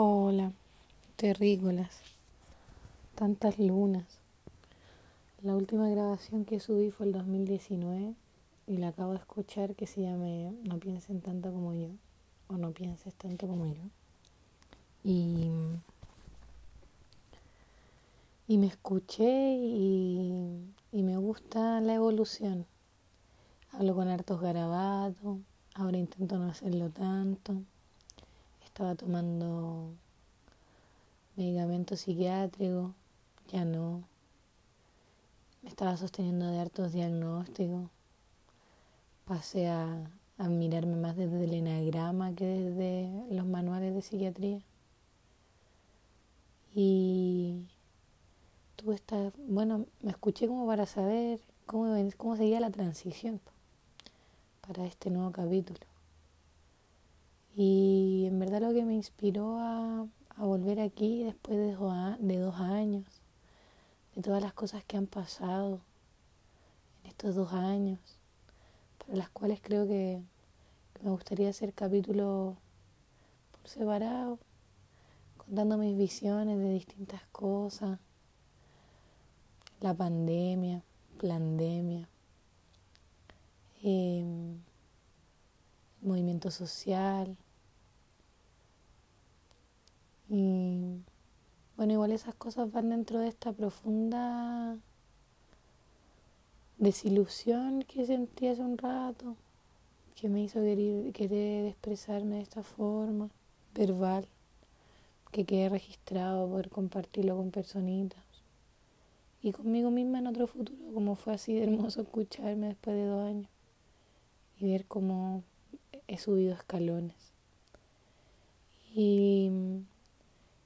Hola, terrícolas, tantas lunas. La última grabación que subí fue el 2019 y la acabo de escuchar que se llama No piensen tanto como yo o No pienses tanto como yo. Y, y me escuché y, y me gusta la evolución. Hablo con hartos garabatos, ahora intento no hacerlo tanto estaba tomando medicamento psiquiátrico, ya no. Me estaba sosteniendo de hartos diagnósticos. Pasé a, a mirarme más desde el enagrama que desde los manuales de psiquiatría. Y tú estás, bueno, me escuché como para saber cómo, cómo seguía la transición para este nuevo capítulo. Y en verdad lo que me inspiró a, volver aquí después de dos, años, de todas las cosas que han pasado en estos dos años, para las cuales creo que, me gustaría hacer capítulos por separado, contando mis visiones de distintas cosas, la pandemia, pandemia, eh, movimiento social, y bueno, igual esas cosas van dentro de esta profunda desilusión que sentí hace un rato, que me hizo querer, expresarme de esta forma, verbal, que quede registrado, poder compartirlo con personitas y conmigo misma en otro futuro, como fue así de hermoso escucharme después de dos años y ver cómo he subido escalones. Y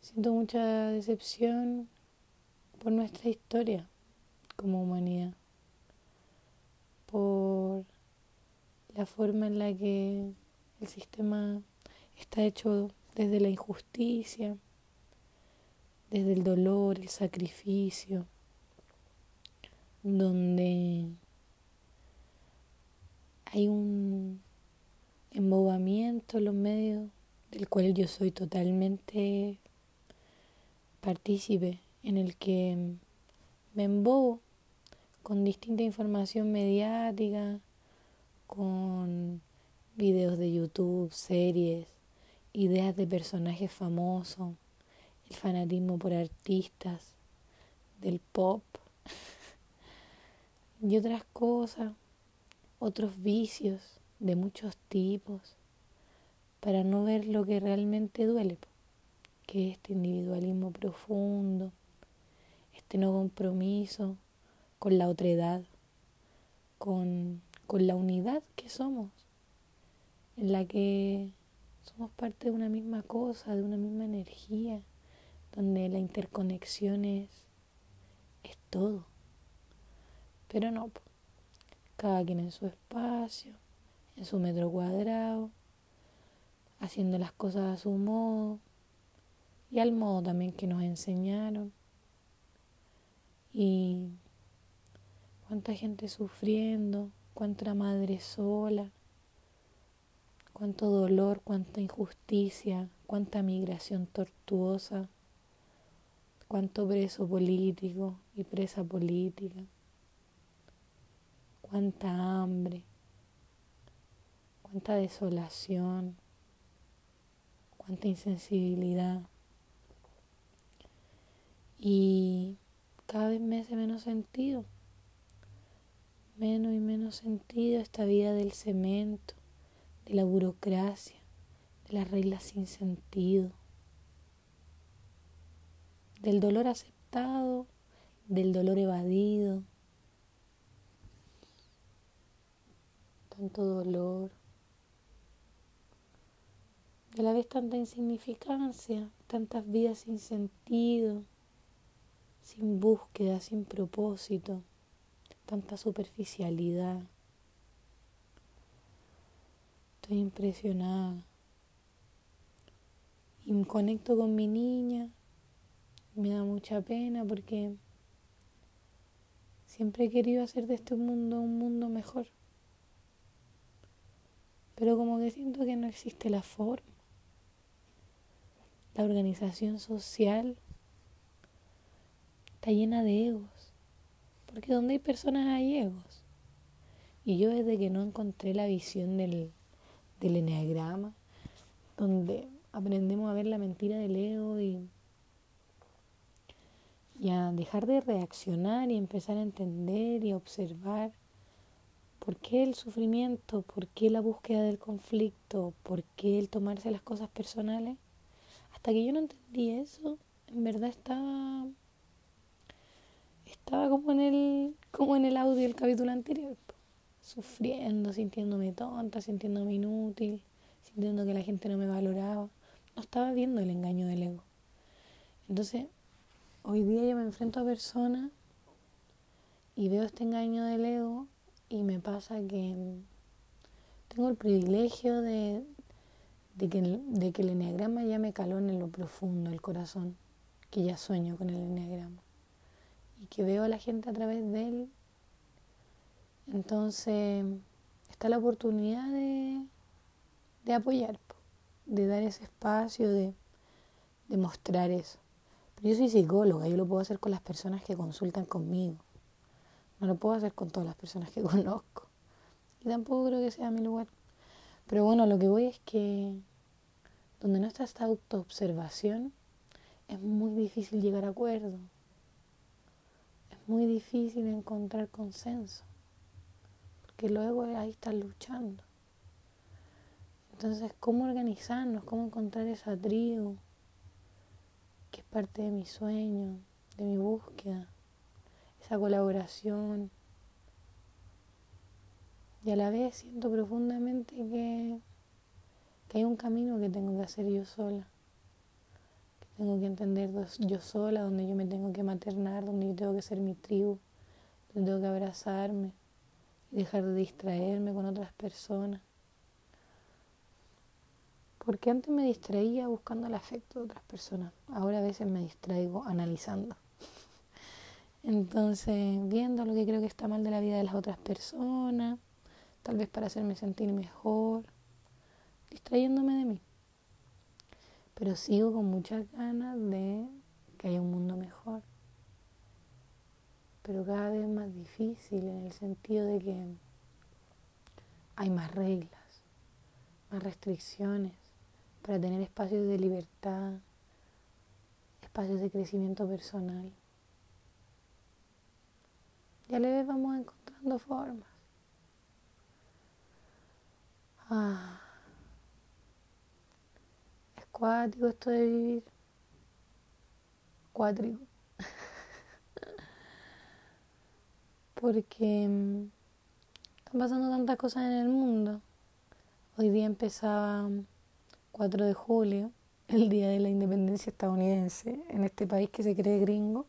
Siento mucha decepción por nuestra historia como humanidad, por la forma en la que el sistema está hecho desde la injusticia, desde el dolor, el sacrificio, donde hay un embobamiento en los medios del cual yo soy totalmente partícipe en el que me embobo con distinta información mediática, con videos de YouTube, series, ideas de personajes famosos, el fanatismo por artistas, del pop y otras cosas, otros vicios de muchos tipos, para no ver lo que realmente duele que este individualismo profundo, este no compromiso con la otredad, con, con la unidad que somos, en la que somos parte de una misma cosa, de una misma energía, donde la interconexión es, es todo. Pero no, cada quien en su espacio, en su metro cuadrado, haciendo las cosas a su modo, y al modo también que nos enseñaron. Y cuánta gente sufriendo, cuánta madre sola, cuánto dolor, cuánta injusticia, cuánta migración tortuosa, cuánto preso político y presa política, cuánta hambre, cuánta desolación, cuánta insensibilidad. Y cada vez me hace menos sentido, menos y menos sentido esta vida del cemento, de la burocracia, de las reglas sin sentido, del dolor aceptado, del dolor evadido, tanto dolor, de la vez tanta insignificancia, tantas vidas sin sentido sin búsqueda, sin propósito, tanta superficialidad. Estoy impresionada. Y me conecto con mi niña. Me da mucha pena porque siempre he querido hacer de este mundo un mundo mejor. Pero como que siento que no existe la forma. la organización social está llena de egos. Porque donde hay personas hay egos. Y yo desde que no encontré la visión del, del enneagrama, donde aprendemos a ver la mentira del ego y, y a dejar de reaccionar y empezar a entender y a observar por qué el sufrimiento, por qué la búsqueda del conflicto, por qué el tomarse las cosas personales. Hasta que yo no entendí eso, en verdad estaba estaba como en el como en el audio del capítulo anterior, sufriendo, sintiéndome tonta, sintiéndome inútil, sintiendo que la gente no me valoraba. No estaba viendo el engaño del ego. Entonces, hoy día yo me enfrento a personas y veo este engaño del ego y me pasa que tengo el privilegio de, de, que, de que el enneagrama ya me caló en lo profundo, el corazón, que ya sueño con el enneagrama y que veo a la gente a través de él. Entonces, está la oportunidad de, de apoyar de dar ese espacio, de, de mostrar eso. Pero yo soy psicóloga, yo lo puedo hacer con las personas que consultan conmigo. No lo puedo hacer con todas las personas que conozco. Y tampoco creo que sea mi lugar. Pero bueno, lo que voy es que donde no está esta autoobservación, es muy difícil llegar a acuerdo. Muy difícil encontrar consenso. Porque luego ahí están luchando. Entonces, ¿cómo organizarnos? ¿Cómo encontrar esa tribu que es parte de mi sueño, de mi búsqueda? Esa colaboración. Y a la vez siento profundamente que, que hay un camino que tengo que hacer yo sola. Tengo que entender yo sola, donde yo me tengo que maternar, donde yo tengo que ser mi tribu, donde tengo que abrazarme y dejar de distraerme con otras personas porque antes me distraía buscando el afecto de otras personas. Ahora a veces me distraigo analizando. Entonces, viendo lo que creo que está mal de la vida de las otras personas, tal vez para hacerme sentir mejor, distrayéndome de mí. Pero sigo con muchas ganas de que haya un mundo mejor. Pero cada vez más difícil en el sentido de que hay más reglas, más restricciones para tener espacios de libertad, espacios de crecimiento personal. Ya le vamos encontrando formas. Ah, cuático esto de vivir. Cuátrico. Porque mm, están pasando tantas cosas en el mundo. Hoy día empezaba 4 de julio, el día de la independencia estadounidense, en este país que se cree gringo,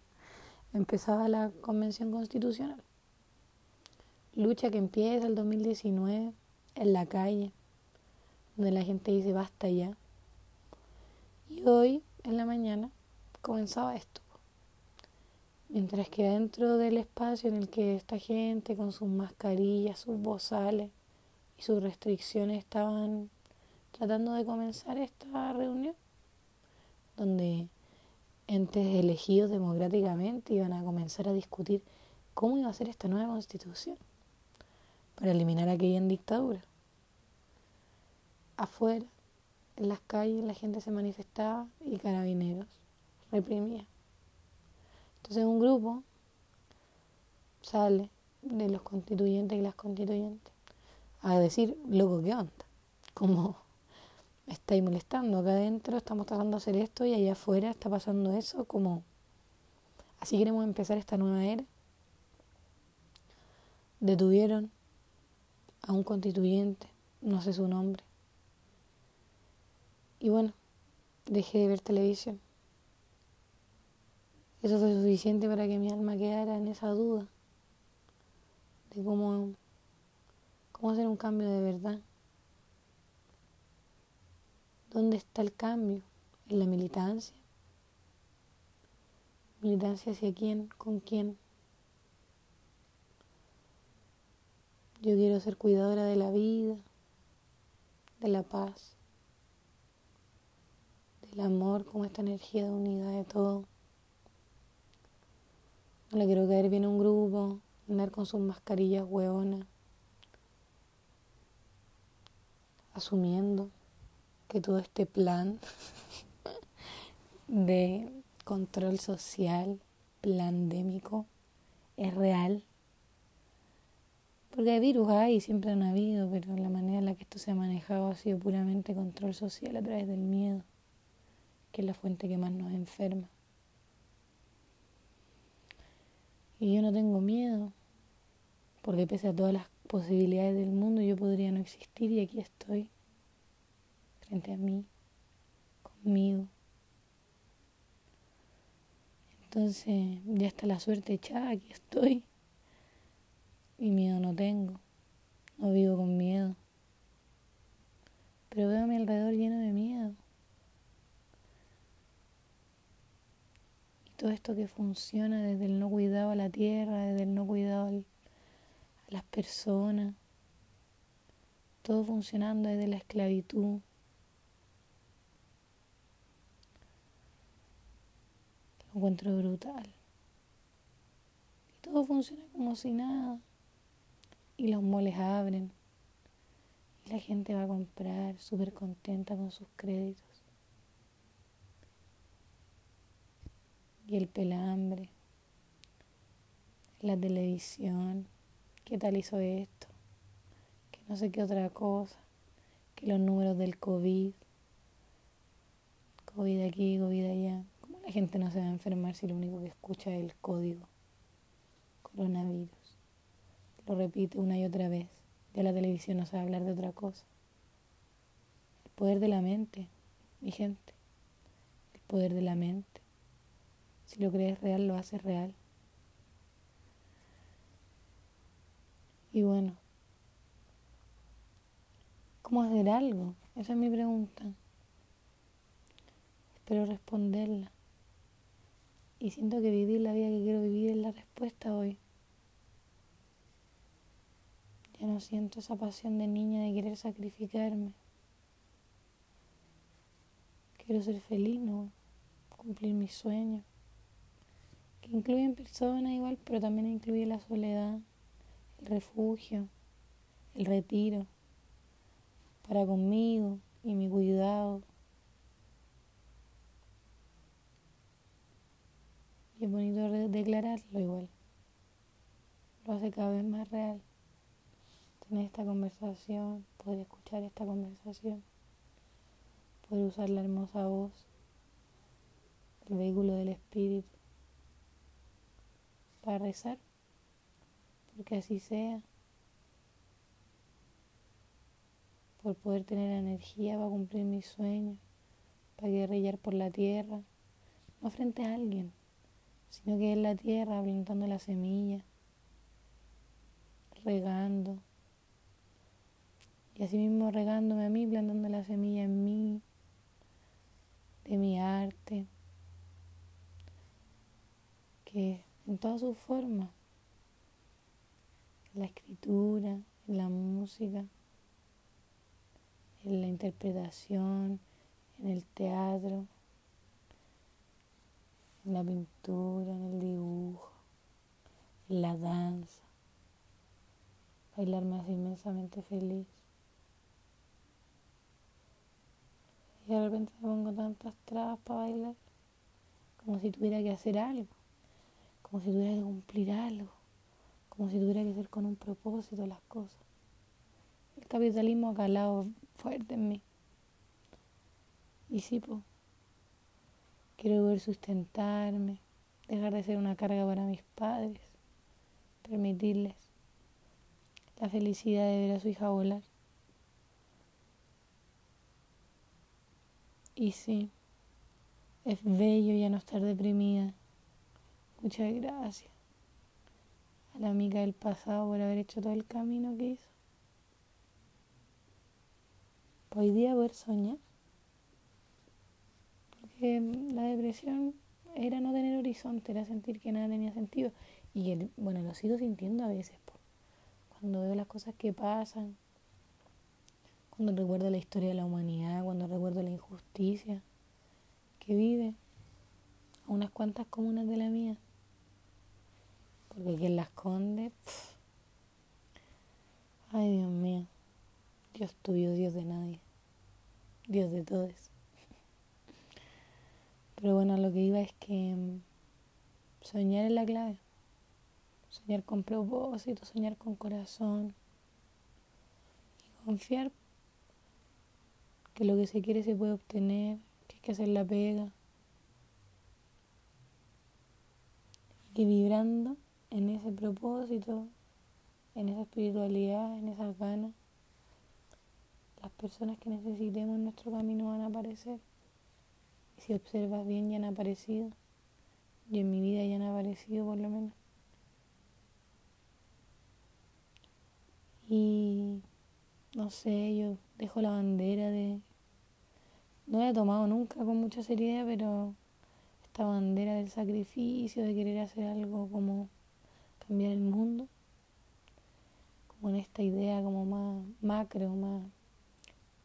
empezaba la convención constitucional. Lucha que empieza el 2019 en la calle, donde la gente dice basta ya. Y hoy, en la mañana, comenzaba esto. Mientras que dentro del espacio en el que esta gente con sus mascarillas, sus bozales y sus restricciones estaban tratando de comenzar esta reunión, donde entes elegidos democráticamente iban a comenzar a discutir cómo iba a ser esta nueva constitución para eliminar aquella dictadura. Afuera, en las calles, la gente se manifestaba y carabineros reprimía. Entonces un grupo sale de los constituyentes y las constituyentes a decir, loco, ¿qué onda? Como estáis molestando. Acá adentro estamos tratando de hacer esto y allá afuera está pasando eso. Como así queremos empezar esta nueva era. Detuvieron a un constituyente, no sé su nombre. Y bueno, dejé de ver televisión. Eso fue suficiente para que mi alma quedara en esa duda de cómo, cómo hacer un cambio de verdad. ¿Dónde está el cambio? ¿En la militancia? ¿Militancia hacia quién? ¿Con quién? Yo quiero ser cuidadora de la vida, de la paz, el amor como esta energía de unidad de todo. No le quiero caer bien a un grupo, andar con sus mascarillas hueonas, asumiendo que todo este plan de control social, plandémico, es real. Porque hay virus hay, siempre han habido, pero la manera en la que esto se ha manejado ha sido puramente control social a través del miedo, que es la fuente que más nos enferma. Y yo no tengo miedo, porque pese a todas las posibilidades del mundo, yo podría no existir y aquí estoy, frente a mí, conmigo. Entonces ya está la suerte echada, aquí estoy. Y miedo no tengo, no vivo con miedo. Pero veo a mi alrededor lleno de miedo. Y todo esto que funciona desde el no cuidado a la tierra, desde el no cuidado a las personas, todo funcionando desde la esclavitud. encuentro brutal. Y todo funciona como si nada. Y los moles abren. Y la gente va a comprar súper contenta con sus créditos. Y el pelambre. La televisión. ¿Qué tal hizo esto? Que no sé qué otra cosa. Que los números del COVID. COVID aquí, COVID allá. La gente no se va a enfermar si lo único que escucha es el código coronavirus. Lo repite una y otra vez. Ya la televisión no sabe hablar de otra cosa. El poder de la mente, mi gente. El poder de la mente. Si lo crees real, lo haces real. Y bueno, ¿cómo hacer algo? Esa es mi pregunta. Espero responderla. Y siento que vivir la vida que quiero vivir es la respuesta hoy. Ya no siento esa pasión de niña de querer sacrificarme. Quiero ser feliz, ¿no? Cumplir mis sueños. Que incluyen personas igual, pero también incluye la soledad, el refugio, el retiro, para conmigo y mi cuidado es bonito declararlo igual. Lo hace cada vez más real. Tener esta conversación, poder escuchar esta conversación, poder usar la hermosa voz, el vehículo del espíritu, para rezar, porque así sea, por poder tener energía para cumplir mis sueños, para guerrillar por la tierra, no frente a alguien sino que es la tierra plantando la semilla, regando. Y así mismo regándome a mí, plantando la semilla en mí, de mi arte, que en todas sus formas, en la escritura, en la música, en la interpretación, en el teatro, en la pintura, en el dibujo, en la danza. Bailar hace inmensamente feliz. Y de repente me pongo tantas trabas para bailar, como si tuviera que hacer algo, como si tuviera que cumplir algo, como si tuviera que hacer con un propósito las cosas. El capitalismo ha calado fuerte en mí. Y sí, pues Quiero poder sustentarme, dejar de ser una carga para mis padres, permitirles la felicidad de ver a su hija volar. Y sí, es bello ya no estar deprimida. Muchas gracias a la amiga del pasado por haber hecho todo el camino que hizo. Hoy día poder soñar la depresión era no tener horizonte, era sentir que nada tenía sentido. Y bueno, lo sigo sintiendo a veces, cuando veo las cosas que pasan, cuando recuerdo la historia de la humanidad, cuando recuerdo la injusticia, que vive a unas cuantas comunas de la mía. Porque quien la esconde, ay Dios mío, Dios tuyo, Dios de nadie, Dios de todos. Pero bueno, lo que iba es que mm, soñar es la clave. Soñar con propósito, soñar con corazón. Y confiar que lo que se quiere se puede obtener, que hay que hacer la pega. Y vibrando en ese propósito, en esa espiritualidad, en esas ganas, las personas que necesitemos en nuestro camino van a aparecer. Y si observas bien, ya han aparecido. Y en mi vida ya han aparecido por lo menos. Y no sé, yo dejo la bandera de... No la he tomado nunca con mucha seriedad, pero esta bandera del sacrificio, de querer hacer algo como cambiar el mundo, como en esta idea como más macro, más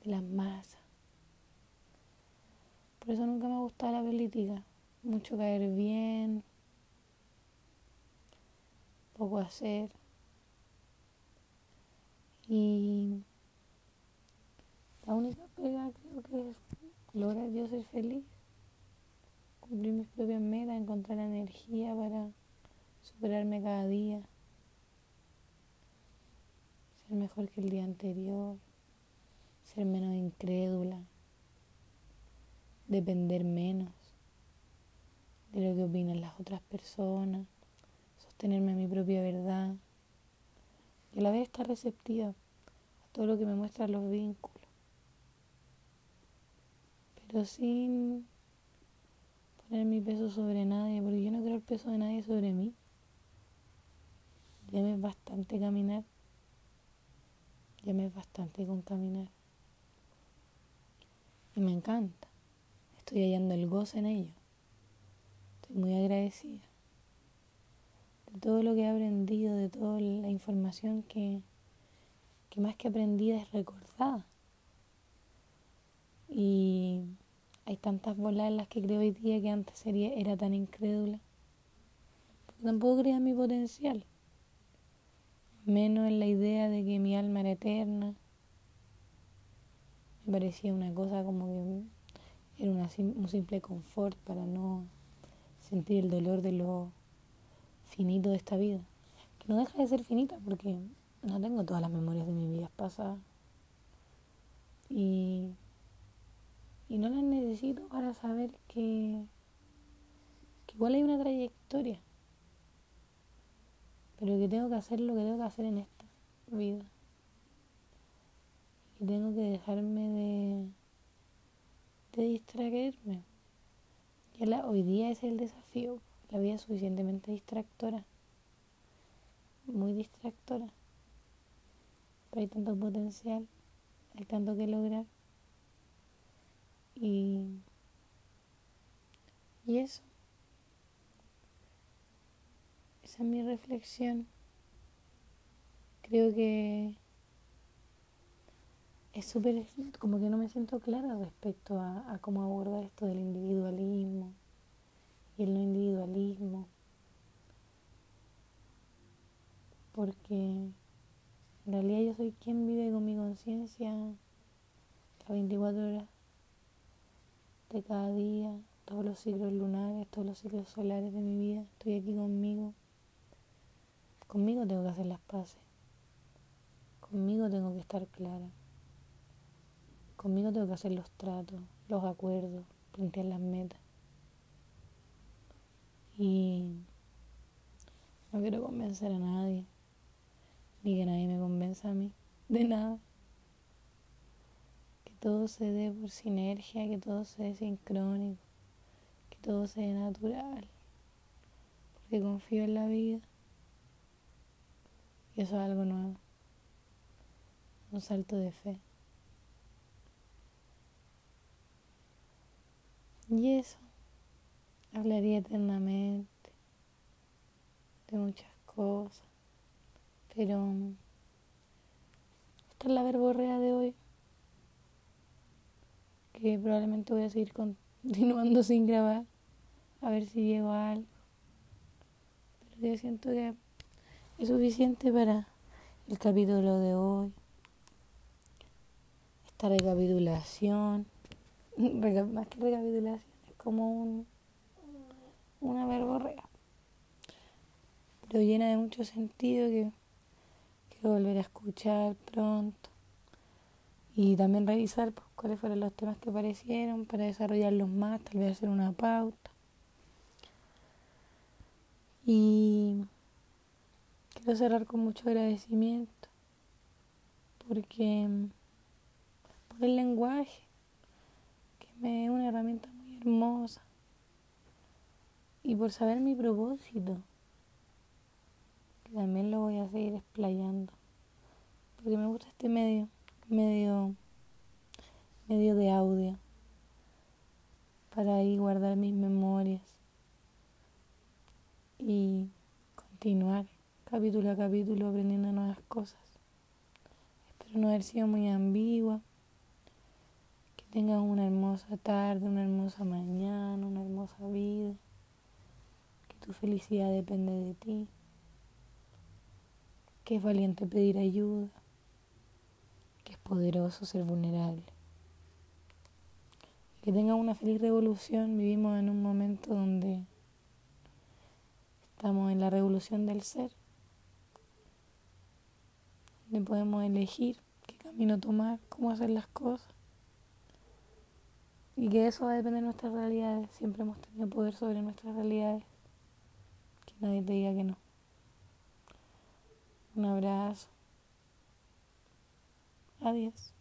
de las masas. Por eso nunca me ha gustado la política. Mucho caer bien, poco hacer. Y la única pega creo que es lograr yo ser feliz, cumplir mis propias metas, encontrar energía para superarme cada día, ser mejor que el día anterior, ser menos incrédula, depender menos de lo que opinan las otras personas, sostenerme a mi propia verdad y a la vez estar receptiva a todo lo que me muestran los vínculos, pero sin poner mi peso sobre nadie, porque yo no quiero el peso de nadie sobre mí. Ya es bastante caminar, ya es bastante con caminar. Y me encanta, estoy hallando el goce en ello, estoy muy agradecida de todo lo que he aprendido, de toda la información que, que más que aprendida es recordada. Y hay tantas bolas en las que creo hoy día que antes sería, era tan incrédula. Porque tampoco creía en mi potencial. Menos en la idea de que mi alma era eterna. Me parecía una cosa como que era un simple confort para no sentir el dolor de lo finito de esta vida. Que no deja de ser finita porque no tengo todas las memorias de mi vida pasada. Y, y no las necesito para saber que, que igual hay una trayectoria. Pero que tengo que hacer lo que tengo que hacer en esta vida. Y tengo que dejarme de, de distraerme. Y hoy día es el desafío. La vida es suficientemente distractora. Muy distractora. Pero hay tanto potencial. Hay tanto que lograr. Y, y eso. Esa es mi reflexión. Creo que es súper, como que no me siento clara respecto a, a cómo abordar esto del individualismo y el no individualismo. Porque en realidad yo soy quien vive con mi conciencia las 24 horas de cada día, todos los ciclos lunares, todos los ciclos solares de mi vida. Estoy aquí conmigo. Conmigo tengo que hacer las paces. Conmigo tengo que estar clara. Conmigo tengo que hacer los tratos, los acuerdos, plantear las metas. Y no quiero convencer a nadie, ni que nadie me convenza a mí de nada. Que todo se dé por sinergia, que todo se dé sincrónico, que todo sea natural. Porque confío en la vida. Eso es algo nuevo. Un salto de fe. Y eso hablaría eternamente de muchas cosas, pero esta es la verborrea de hoy, que probablemente voy a seguir continuando sin grabar, a ver si llego a algo. Pero yo siento que es suficiente para el capítulo de hoy. Esta recapitulación, más que recapitulación, es como un, una verborrea. Pero llena de mucho sentido que quiero volver a escuchar pronto y también revisar pues, cuáles fueron los temas que aparecieron para desarrollarlos más, tal vez hacer una pauta. Y quiero cerrar con mucho agradecimiento porque por el lenguaje, que me es una herramienta muy hermosa, y por saber mi propósito, que también lo voy a seguir explayando, porque me gusta este medio medio, medio de audio para ahí guardar mis memorias y continuar capítulo a capítulo aprendiendo nuevas cosas. Espero no haber sido muy ambigua. Que tengas una hermosa tarde, una hermosa mañana, una hermosa vida. Que tu felicidad depende de ti. Que es valiente pedir ayuda que es poderoso ser vulnerable. Que tenga una feliz revolución. Vivimos en un momento donde estamos en la revolución del ser, donde podemos elegir qué camino tomar, cómo hacer las cosas. Y que eso va a depender de nuestras realidades. Siempre hemos tenido poder sobre nuestras realidades. Que nadie te diga que no. Un abrazo. Adiós.